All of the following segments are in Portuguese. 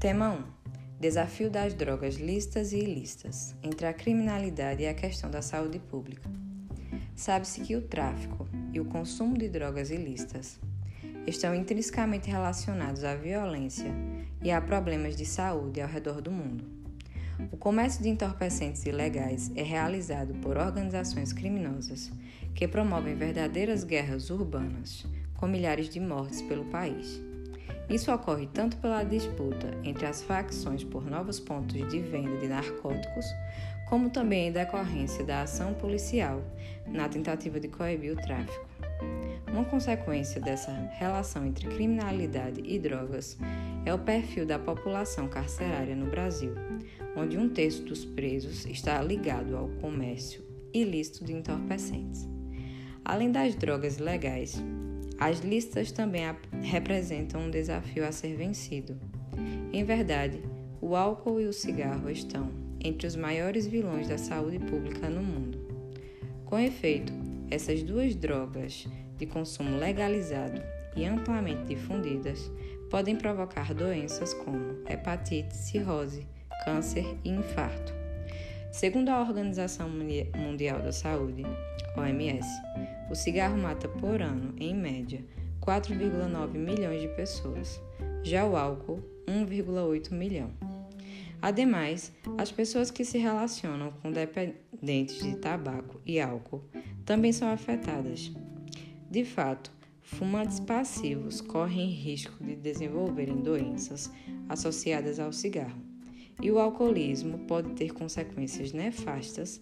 Tema 1. Desafio das drogas listas e ilícitas entre a criminalidade e a questão da saúde pública. Sabe-se que o tráfico e o consumo de drogas ilícitas estão intrinsecamente relacionados à violência e a problemas de saúde ao redor do mundo. O comércio de entorpecentes ilegais é realizado por organizações criminosas que promovem verdadeiras guerras urbanas, com milhares de mortes pelo país. Isso ocorre tanto pela disputa entre as facções por novos pontos de venda de narcóticos, como também em decorrência da ação policial na tentativa de coibir o tráfico. Uma consequência dessa relação entre criminalidade e drogas é o perfil da população carcerária no Brasil, onde um terço dos presos está ligado ao comércio ilícito de entorpecentes. Além das drogas legais, as listas também representam um desafio a ser vencido. Em verdade, o álcool e o cigarro estão entre os maiores vilões da saúde pública no mundo. Com efeito, essas duas drogas de consumo legalizado e amplamente difundidas podem provocar doenças como hepatite, cirrose, câncer e infarto. Segundo a Organização Mundial da Saúde, OMS, o cigarro mata por ano, em média, 4,9 milhões de pessoas, já o álcool, 1,8 milhão. Ademais, as pessoas que se relacionam com dependentes de tabaco e álcool também são afetadas. De fato, fumantes passivos correm risco de desenvolverem doenças associadas ao cigarro, e o alcoolismo pode ter consequências nefastas,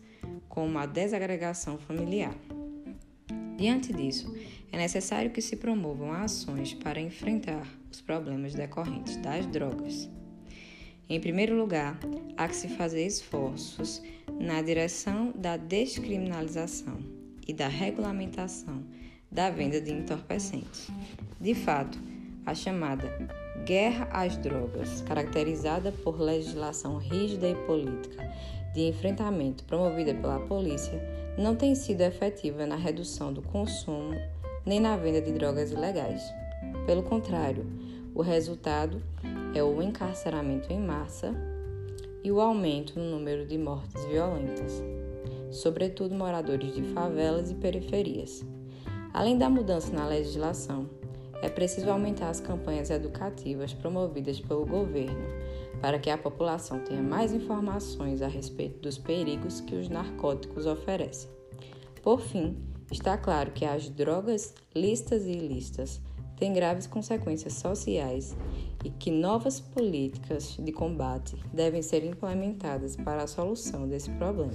como a desagregação familiar. Diante disso, é necessário que se promovam ações para enfrentar os problemas decorrentes das drogas. Em primeiro lugar, há que se fazer esforços na direção da descriminalização e da regulamentação da venda de entorpecentes. De fato, a chamada guerra às drogas, caracterizada por legislação rígida e política de enfrentamento promovida pela polícia, não tem sido efetiva na redução do consumo nem na venda de drogas ilegais. Pelo contrário, o resultado é o encarceramento em massa e o aumento no número de mortes violentas, sobretudo moradores de favelas e periferias. Além da mudança na legislação, é preciso aumentar as campanhas educativas promovidas pelo governo para que a população tenha mais informações a respeito dos perigos que os narcóticos oferecem. Por fim, está claro que as drogas listas e ilícitas têm graves consequências sociais e que novas políticas de combate devem ser implementadas para a solução desse problema.